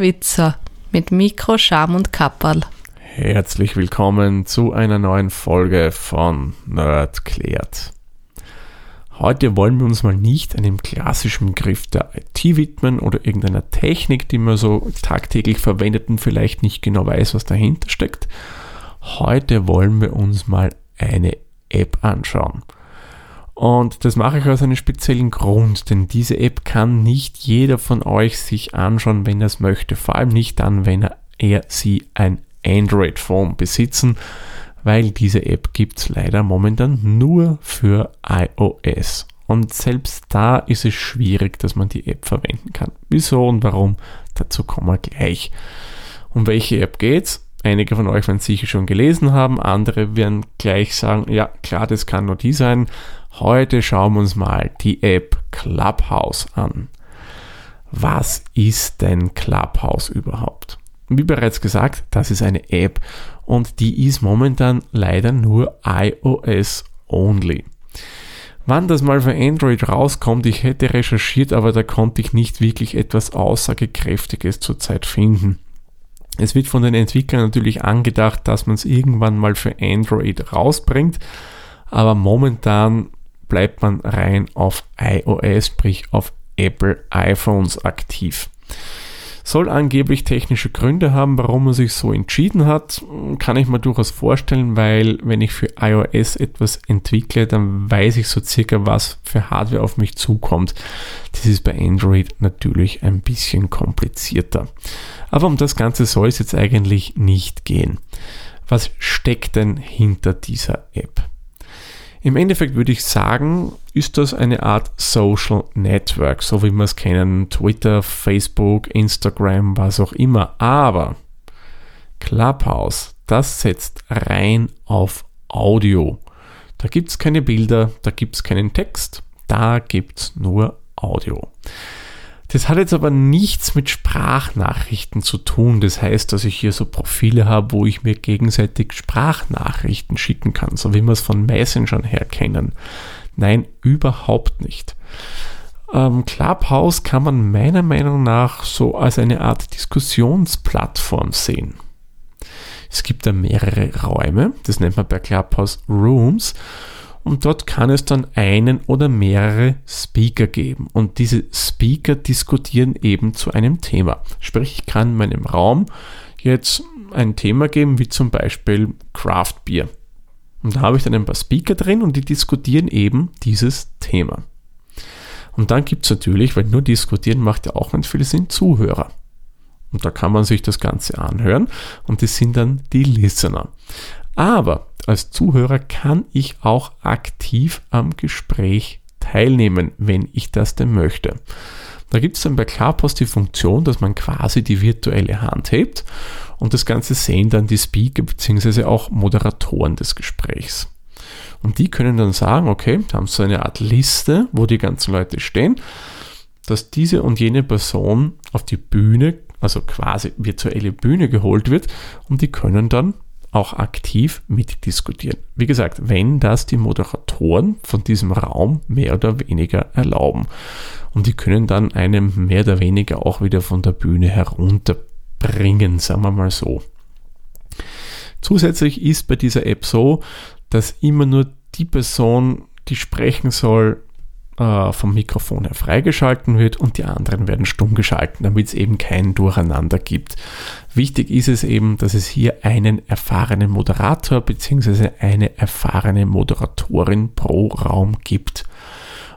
Witzer mit Mikro, Scham und Kapperl. Herzlich willkommen zu einer neuen Folge von Nerd klärt. Heute wollen wir uns mal nicht einem klassischen Begriff der IT widmen oder irgendeiner Technik, die man so tagtäglich verwendet und vielleicht nicht genau weiß, was dahinter steckt. Heute wollen wir uns mal eine App anschauen. Und das mache ich aus einem speziellen Grund, denn diese App kann nicht jeder von euch sich anschauen, wenn er es möchte. Vor allem nicht dann, wenn er, sie ein Android-Phone besitzen, weil diese App gibt es leider momentan nur für iOS. Und selbst da ist es schwierig, dass man die App verwenden kann. Wieso und warum? Dazu kommen wir gleich. Um welche App geht's? Einige von euch werden sicher schon gelesen haben, andere werden gleich sagen, ja klar, das kann nur die sein. Heute schauen wir uns mal die App Clubhouse an. Was ist denn Clubhouse überhaupt? Wie bereits gesagt, das ist eine App und die ist momentan leider nur iOS only. Wann das mal für Android rauskommt, ich hätte recherchiert, aber da konnte ich nicht wirklich etwas Aussagekräftiges zurzeit finden. Es wird von den Entwicklern natürlich angedacht, dass man es irgendwann mal für Android rausbringt, aber momentan bleibt man rein auf iOS, sprich auf Apple iPhones aktiv. Soll angeblich technische Gründe haben, warum man sich so entschieden hat, kann ich mir durchaus vorstellen, weil wenn ich für iOS etwas entwickle, dann weiß ich so circa, was für Hardware auf mich zukommt. Das ist bei Android natürlich ein bisschen komplizierter. Aber um das Ganze soll es jetzt eigentlich nicht gehen. Was steckt denn hinter dieser App? Im Endeffekt würde ich sagen, ist das eine Art Social Network, so wie wir es kennen, Twitter, Facebook, Instagram, was auch immer. Aber Clubhouse, das setzt rein auf Audio. Da gibt es keine Bilder, da gibt es keinen Text, da gibt es nur Audio. Das hat jetzt aber nichts mit Sprachnachrichten zu tun. Das heißt, dass ich hier so Profile habe, wo ich mir gegenseitig Sprachnachrichten schicken kann, so wie wir es von Messengern her kennen. Nein, überhaupt nicht. Ähm, Clubhouse kann man meiner Meinung nach so als eine Art Diskussionsplattform sehen. Es gibt da mehrere Räume, das nennt man bei Clubhouse Rooms und dort kann es dann einen oder mehrere Speaker geben und diese Speaker diskutieren eben zu einem Thema. Sprich, ich kann in meinem Raum jetzt ein Thema geben, wie zum Beispiel Craft Beer. Und da habe ich dann ein paar Speaker drin und die diskutieren eben dieses Thema. Und dann gibt es natürlich, weil nur diskutieren macht ja auch nicht viel Sinn, Zuhörer. Und da kann man sich das Ganze anhören und das sind dann die Listener. Aber als Zuhörer kann ich auch aktiv am Gespräch teilnehmen, wenn ich das denn möchte. Da gibt es dann bei Clubhouse die Funktion, dass man quasi die virtuelle Hand hebt und das Ganze sehen dann die Speaker bzw. auch Moderatoren des Gesprächs. Und die können dann sagen, okay, da haben so eine Art Liste, wo die ganzen Leute stehen, dass diese und jene Person auf die Bühne, also quasi virtuelle Bühne geholt wird und die können dann auch aktiv mitdiskutieren. Wie gesagt, wenn das die Moderatoren von diesem Raum mehr oder weniger erlauben. Und die können dann einem mehr oder weniger auch wieder von der Bühne herunterbringen, sagen wir mal so. Zusätzlich ist bei dieser App so, dass immer nur die Person, die sprechen soll, äh, vom Mikrofon her freigeschalten wird und die anderen werden stumm geschalten, damit es eben kein Durcheinander gibt. Wichtig ist es eben, dass es hier einen erfahrenen Moderator bzw. eine erfahrene Moderatorin pro Raum gibt.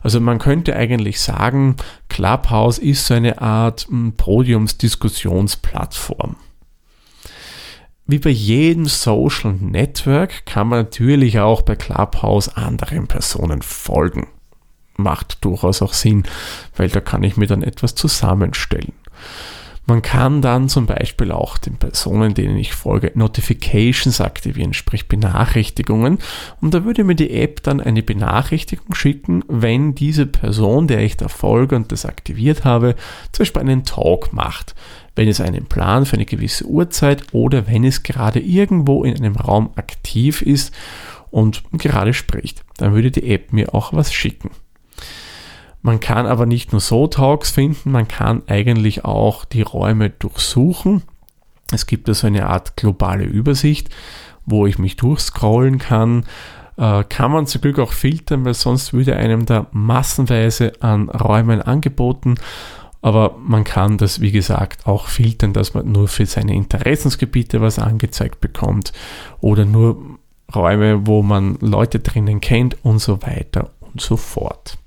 Also man könnte eigentlich sagen, Clubhouse ist so eine Art hm, Podiumsdiskussionsplattform. Wie bei jedem Social Network kann man natürlich auch bei Clubhouse anderen Personen folgen macht durchaus auch Sinn, weil da kann ich mir dann etwas zusammenstellen. Man kann dann zum Beispiel auch den Personen, denen ich folge, Notifications aktivieren, sprich Benachrichtigungen. Und da würde mir die App dann eine Benachrichtigung schicken, wenn diese Person, der ich da folge und das aktiviert habe, zum Beispiel einen Talk macht. Wenn es einen Plan für eine gewisse Uhrzeit oder wenn es gerade irgendwo in einem Raum aktiv ist und gerade spricht, dann würde die App mir auch was schicken. Man kann aber nicht nur so Talks finden, man kann eigentlich auch die Räume durchsuchen. Es gibt also eine Art globale Übersicht, wo ich mich durchscrollen kann. Äh, kann man zum Glück auch filtern, weil sonst würde einem da massenweise an Räumen angeboten. Aber man kann das, wie gesagt, auch filtern, dass man nur für seine Interessensgebiete was angezeigt bekommt oder nur Räume, wo man Leute drinnen kennt und so weiter und so fort.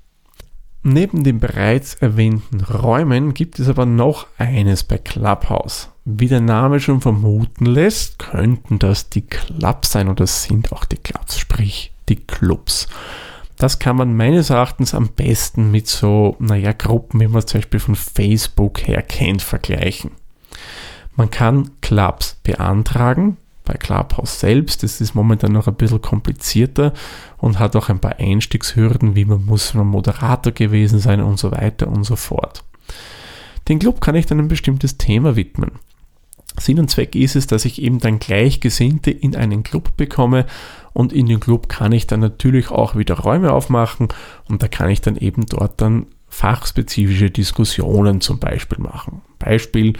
Neben den bereits erwähnten Räumen gibt es aber noch eines bei Clubhouse. Wie der Name schon vermuten lässt, könnten das die Clubs sein oder sind auch die Clubs, sprich die Clubs. Das kann man meines Erachtens am besten mit so, naja, Gruppen, wie man es zum Beispiel von Facebook her kennt, vergleichen. Man kann Clubs beantragen, bei Clubhouse selbst. Das ist momentan noch ein bisschen komplizierter und hat auch ein paar Einstiegshürden, wie man muss man Moderator gewesen sein und so weiter und so fort. Den Club kann ich dann ein bestimmtes Thema widmen. Sinn und Zweck ist es, dass ich eben dann Gleichgesinnte in einen Club bekomme und in den Club kann ich dann natürlich auch wieder Räume aufmachen und da kann ich dann eben dort dann fachspezifische Diskussionen zum Beispiel machen. Beispiel,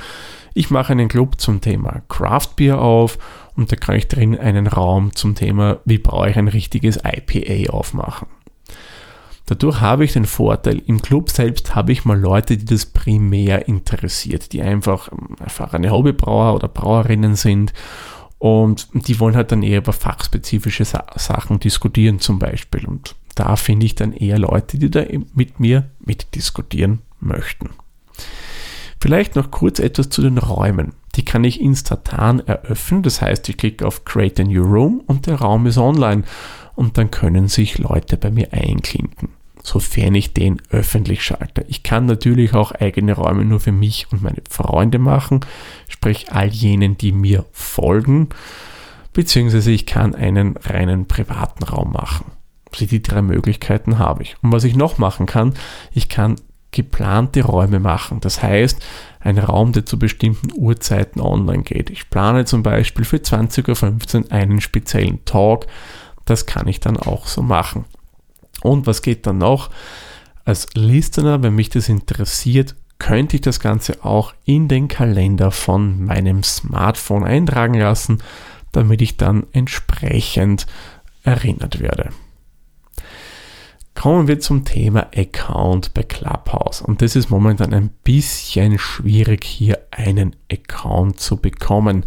ich mache einen Club zum Thema Craft Beer auf und da kann ich drin einen Raum zum Thema, wie brauche ich ein richtiges IPA aufmachen. Dadurch habe ich den Vorteil, im Club selbst habe ich mal Leute, die das primär interessiert, die einfach ähm, erfahrene Hobbybrauer oder Brauerinnen sind und die wollen halt dann eher über fachspezifische Sa Sachen diskutieren zum Beispiel. Und da finde ich dann eher Leute, die da mit mir mitdiskutieren möchten. Vielleicht noch kurz etwas zu den Räumen. Die kann ich instantan eröffnen, das heißt, ich klicke auf Create a New Room und der Raum ist online und dann können sich Leute bei mir einklinken, sofern ich den öffentlich schalte. Ich kann natürlich auch eigene Räume nur für mich und meine Freunde machen, sprich all jenen, die mir folgen, beziehungsweise ich kann einen reinen privaten Raum machen. Die drei Möglichkeiten habe ich. Und was ich noch machen kann, ich kann geplante Räume machen. Das heißt, ein Raum, der zu bestimmten Uhrzeiten online geht. Ich plane zum Beispiel für 20.15 Uhr einen speziellen Talk. Das kann ich dann auch so machen. Und was geht dann noch? Als Listener, wenn mich das interessiert, könnte ich das Ganze auch in den Kalender von meinem Smartphone eintragen lassen, damit ich dann entsprechend erinnert werde. Kommen wir zum Thema Account bei Clubhouse. Und das ist momentan ein bisschen schwierig, hier einen Account zu bekommen.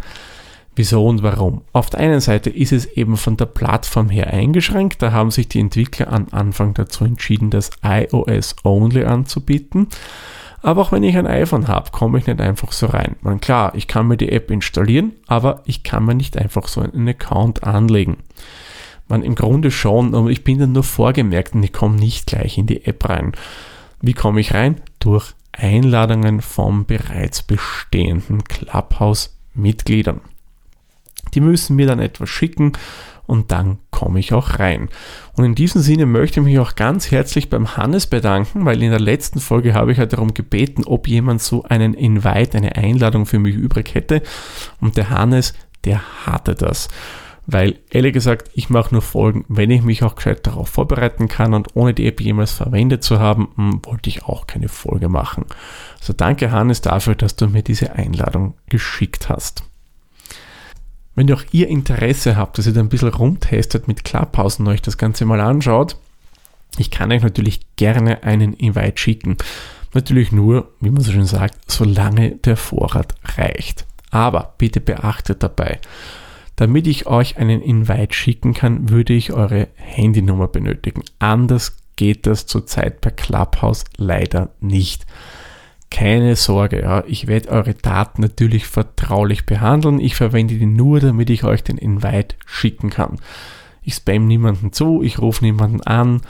Wieso und warum? Auf der einen Seite ist es eben von der Plattform her eingeschränkt. Da haben sich die Entwickler am Anfang dazu entschieden, das iOS Only anzubieten. Aber auch wenn ich ein iPhone habe, komme ich nicht einfach so rein. Man, klar, ich kann mir die App installieren, aber ich kann mir nicht einfach so einen Account anlegen man im Grunde schon, aber ich bin dann nur vorgemerkt und ich komme nicht gleich in die App rein. Wie komme ich rein? Durch Einladungen von bereits bestehenden Clubhouse-Mitgliedern. Die müssen mir dann etwas schicken und dann komme ich auch rein. Und in diesem Sinne möchte ich mich auch ganz herzlich beim Hannes bedanken, weil in der letzten Folge habe ich ja darum gebeten, ob jemand so einen Invite, eine Einladung für mich übrig hätte. Und der Hannes, der hatte das weil ehrlich gesagt, ich mache nur Folgen, wenn ich mich auch gescheit darauf vorbereiten kann und ohne die App jemals verwendet zu haben, hm, wollte ich auch keine Folge machen. Also danke Hannes dafür, dass du mir diese Einladung geschickt hast. Wenn auch ihr Interesse habt, dass ihr da ein bisschen rumtestet mit Clubhouse und euch das Ganze mal anschaut, ich kann euch natürlich gerne einen Invite schicken. Natürlich nur, wie man so schön sagt, solange der Vorrat reicht. Aber bitte beachtet dabei, damit ich euch einen Invite schicken kann, würde ich eure Handynummer benötigen. Anders geht das zurzeit per Clubhouse leider nicht. Keine Sorge, ja, ich werde eure Daten natürlich vertraulich behandeln. Ich verwende die nur, damit ich euch den Invite schicken kann. Ich spam niemanden zu, ich rufe niemanden an.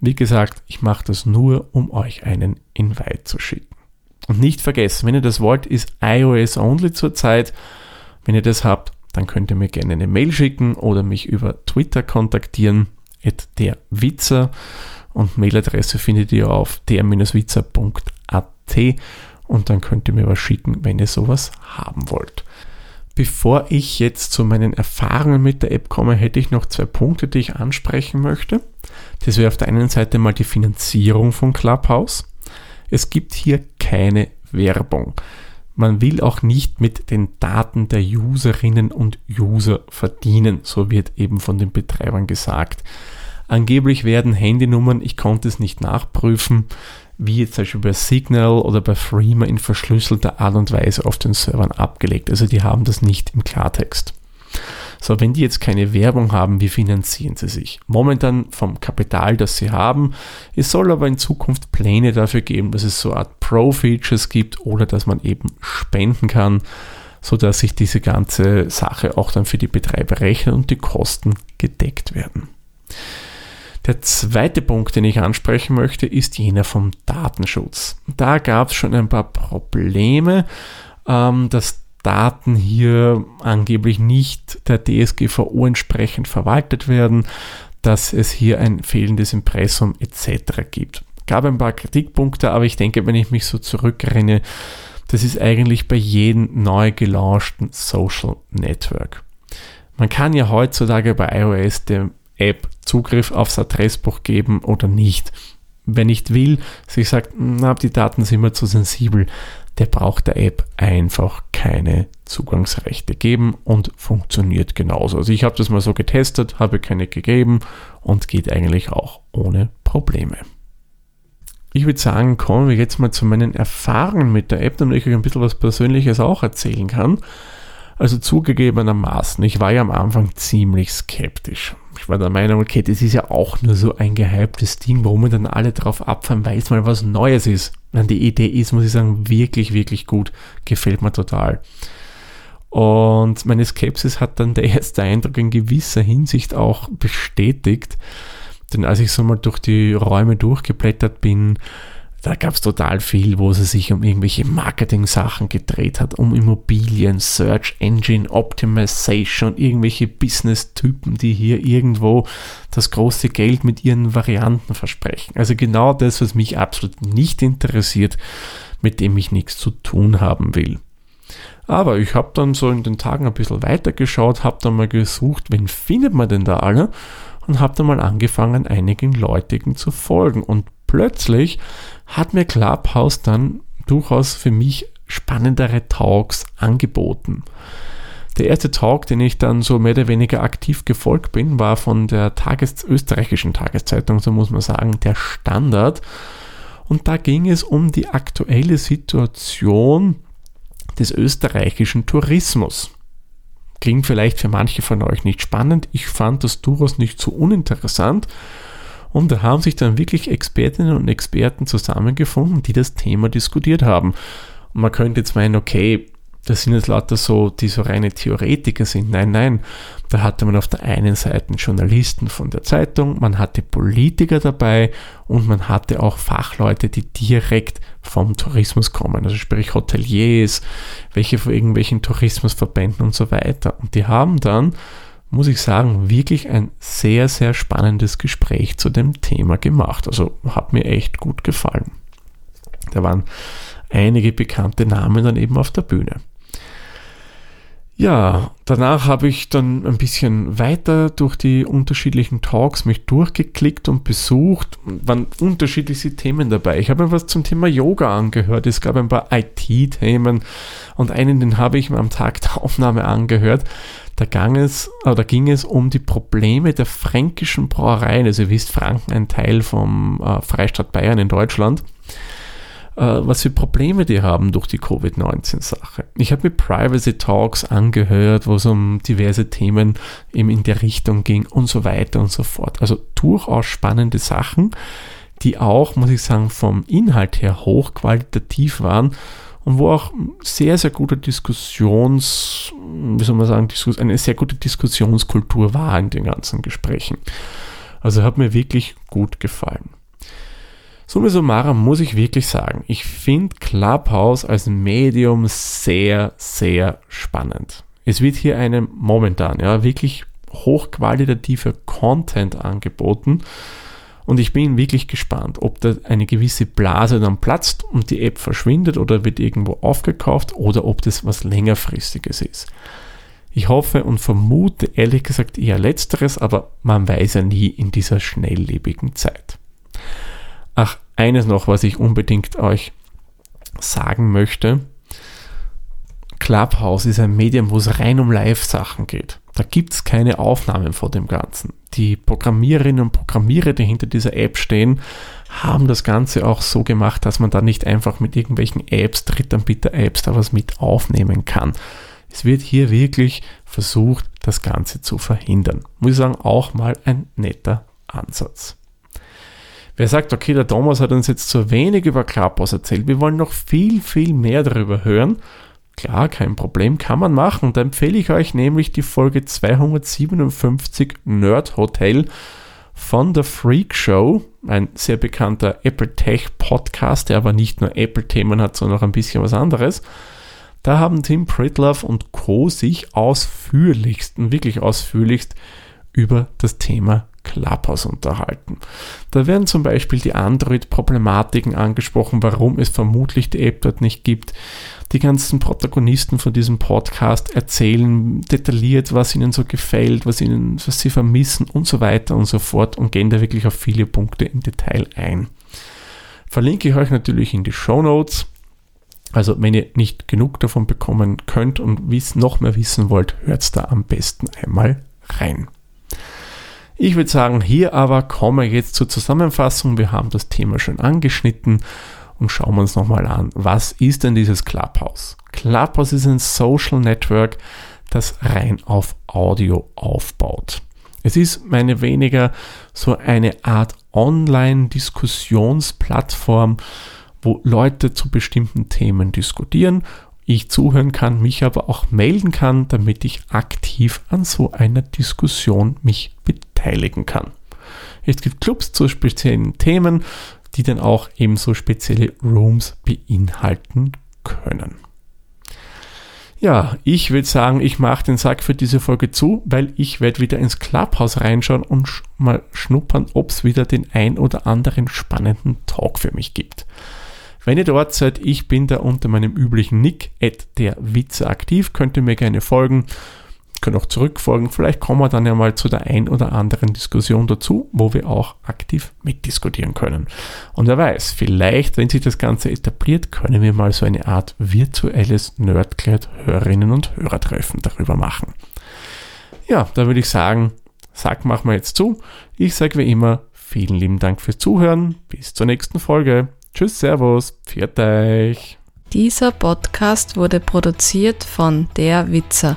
Wie gesagt, ich mache das nur, um euch einen Invite zu schicken. Und nicht vergessen, wenn ihr das wollt, ist iOS only zurzeit. Wenn ihr das habt, dann könnt ihr mir gerne eine Mail schicken oder mich über Twitter kontaktieren, der Witzer und Mailadresse findet ihr auf der-witzer.at und dann könnt ihr mir was schicken, wenn ihr sowas haben wollt. Bevor ich jetzt zu meinen Erfahrungen mit der App komme, hätte ich noch zwei Punkte, die ich ansprechen möchte. Das wäre auf der einen Seite mal die Finanzierung von Clubhouse. Es gibt hier keine Werbung. Man will auch nicht mit den Daten der Userinnen und User verdienen, so wird eben von den Betreibern gesagt. Angeblich werden Handynummern, ich konnte es nicht nachprüfen, wie jetzt zum Beispiel bei Signal oder bei Freema in verschlüsselter Art und Weise auf den Servern abgelegt. Also die haben das nicht im Klartext. So, wenn die jetzt keine Werbung haben, wie finanzieren sie sich? Momentan vom Kapital, das sie haben. Es soll aber in Zukunft Pläne dafür geben, dass es so eine Art Pro-Features gibt oder dass man eben spenden kann, sodass sich diese ganze Sache auch dann für die Betreiber rechnet und die Kosten gedeckt werden. Der zweite Punkt, den ich ansprechen möchte, ist jener vom Datenschutz. Da gab es schon ein paar Probleme, ähm, dass Daten hier angeblich nicht der DSGVO entsprechend verwaltet werden, dass es hier ein fehlendes Impressum etc. gibt. Gab ein paar Kritikpunkte, aber ich denke, wenn ich mich so zurückrenne, das ist eigentlich bei jedem neu gelaunchten Social Network. Man kann ja heutzutage bei iOS der App Zugriff aufs Adressbuch geben oder nicht. Wer nicht will, sich sagt, na, die Daten sind mir zu sensibel, der braucht der App einfach keine Zugangsrechte geben und funktioniert genauso. Also ich habe das mal so getestet, habe keine gegeben und geht eigentlich auch ohne Probleme. Ich würde sagen, kommen wir jetzt mal zu meinen Erfahrungen mit der App, damit ich euch ein bisschen was Persönliches auch erzählen kann. Also zugegebenermaßen, ich war ja am Anfang ziemlich skeptisch. Ich war der Meinung, okay, das ist ja auch nur so ein gehyptes Ding, warum wir dann alle drauf abfahren, weil es mal was Neues ist. Wenn die Idee ist, muss ich sagen, wirklich, wirklich gut. Gefällt mir total. Und meine Skepsis hat dann der erste Eindruck in gewisser Hinsicht auch bestätigt. Denn als ich so mal durch die Räume durchgeblättert bin, da gab es total viel, wo es sich um irgendwelche Marketing-Sachen gedreht hat, um Immobilien, Search Engine Optimization, irgendwelche Business-Typen, die hier irgendwo das große Geld mit ihren Varianten versprechen. Also genau das, was mich absolut nicht interessiert, mit dem ich nichts zu tun haben will. Aber ich habe dann so in den Tagen ein bisschen weitergeschaut, habe dann mal gesucht, wen findet man denn da alle? Und habe dann mal angefangen, einigen Leutigen zu folgen. Und plötzlich hat mir Clubhouse dann durchaus für mich spannendere Talks angeboten. Der erste Talk, den ich dann so mehr oder weniger aktiv gefolgt bin, war von der Tages österreichischen Tageszeitung, so muss man sagen, der Standard. Und da ging es um die aktuelle Situation des österreichischen Tourismus. Klingt vielleicht für manche von euch nicht spannend. Ich fand das durchaus nicht so uninteressant und da haben sich dann wirklich Expertinnen und Experten zusammengefunden, die das Thema diskutiert haben. Und man könnte jetzt meinen, okay, das sind jetzt lauter so, die so reine Theoretiker sind. Nein, nein. Da hatte man auf der einen Seite Journalisten von der Zeitung, man hatte Politiker dabei und man hatte auch Fachleute, die direkt vom Tourismus kommen. Also sprich Hoteliers, welche von irgendwelchen Tourismusverbänden und so weiter. Und die haben dann muss ich sagen, wirklich ein sehr, sehr spannendes Gespräch zu dem Thema gemacht. Also hat mir echt gut gefallen. Da waren einige bekannte Namen dann eben auf der Bühne. Ja, danach habe ich dann ein bisschen weiter durch die unterschiedlichen Talks mich durchgeklickt und besucht. Waren unterschiedliche Themen dabei. Ich habe mir was zum Thema Yoga angehört. Es gab ein paar IT-Themen und einen, den habe ich mir am Tag der Aufnahme angehört. Da, ging es, da ging es um die Probleme der fränkischen Brauereien. Also ihr wisst, Franken ein Teil vom äh, Freistaat Bayern in Deutschland. Äh, was für Probleme die haben durch die Covid-19-Sache. Ich habe mir Privacy Talks angehört, wo es um diverse Themen eben in der Richtung ging und so weiter und so fort. Also durchaus spannende Sachen, die auch, muss ich sagen, vom Inhalt her hochqualitativ waren und wo auch sehr, sehr gute Diskussions, wie soll man sagen, eine sehr gute Diskussionskultur war in den ganzen Gesprächen. Also hat mir wirklich gut gefallen. Summa summarum muss ich wirklich sagen, ich finde Clubhouse als Medium sehr, sehr spannend. Es wird hier einem momentan ja wirklich hochqualitativer Content angeboten und ich bin wirklich gespannt, ob da eine gewisse Blase dann platzt und die App verschwindet oder wird irgendwo aufgekauft oder ob das was längerfristiges ist. Ich hoffe und vermute ehrlich gesagt eher letzteres, aber man weiß ja nie in dieser schnelllebigen Zeit. Ach, eines noch, was ich unbedingt euch sagen möchte. Clubhouse ist ein Medium, wo es rein um Live-Sachen geht. Da gibt es keine Aufnahmen vor dem Ganzen. Die Programmiererinnen und Programmierer, die hinter dieser App stehen, haben das Ganze auch so gemacht, dass man da nicht einfach mit irgendwelchen Apps, Drittanbieter-Apps da was mit aufnehmen kann. Es wird hier wirklich versucht, das Ganze zu verhindern. Muss ich sagen, auch mal ein netter Ansatz. Wer sagt, okay, der Thomas hat uns jetzt zu wenig über Clubhouse erzählt, wir wollen noch viel, viel mehr darüber hören, Klar, kein Problem, kann man machen. Da empfehle ich euch nämlich die Folge 257 Nerd Hotel von The Freak Show, ein sehr bekannter Apple Tech Podcast, der aber nicht nur Apple-Themen hat, sondern auch ein bisschen was anderes. Da haben Tim Pritlove und Co. sich ausführlichst, wirklich ausführlichst über das Thema Clubhouse unterhalten. Da werden zum Beispiel die Android-Problematiken angesprochen, warum es vermutlich die App dort nicht gibt die ganzen Protagonisten von diesem Podcast erzählen detailliert, was ihnen so gefällt, was ihnen, was sie vermissen und so weiter und so fort und gehen da wirklich auf viele Punkte im Detail ein. Verlinke ich euch natürlich in die Show Notes. Also wenn ihr nicht genug davon bekommen könnt und noch mehr wissen wollt, hört da am besten einmal rein. Ich würde sagen, hier aber kommen wir jetzt zur Zusammenfassung. Wir haben das Thema schon angeschnitten und schauen wir uns nochmal an, was ist denn dieses Clubhouse? Clubhouse ist ein Social Network, das rein auf Audio aufbaut. Es ist meine weniger so eine Art Online-Diskussionsplattform, wo Leute zu bestimmten Themen diskutieren, ich zuhören kann, mich aber auch melden kann, damit ich aktiv an so einer Diskussion mich beteiligen kann. Es gibt Clubs zu speziellen Themen, die dann auch ebenso spezielle Rooms beinhalten können. Ja, ich würde sagen, ich mache den Sack für diese Folge zu, weil ich werde wieder ins Clubhouse reinschauen und sch mal schnuppern, ob es wieder den ein oder anderen spannenden Talk für mich gibt. Wenn ihr dort seid, ich bin da unter meinem üblichen Nick, at der Witze aktiv, könnt ihr mir gerne folgen können auch zurückfolgen. Vielleicht kommen wir dann ja mal zu der ein oder anderen Diskussion dazu, wo wir auch aktiv mitdiskutieren können. Und wer weiß, vielleicht, wenn sich das Ganze etabliert, können wir mal so eine Art virtuelles Nerdkleid Hörerinnen und Hörertreffen darüber machen. Ja, da würde ich sagen, Sack machen wir jetzt zu. Ich sage wie immer, vielen lieben Dank fürs Zuhören. Bis zur nächsten Folge. Tschüss, Servus, pfiat euch. Dieser Podcast wurde produziert von Der Witzer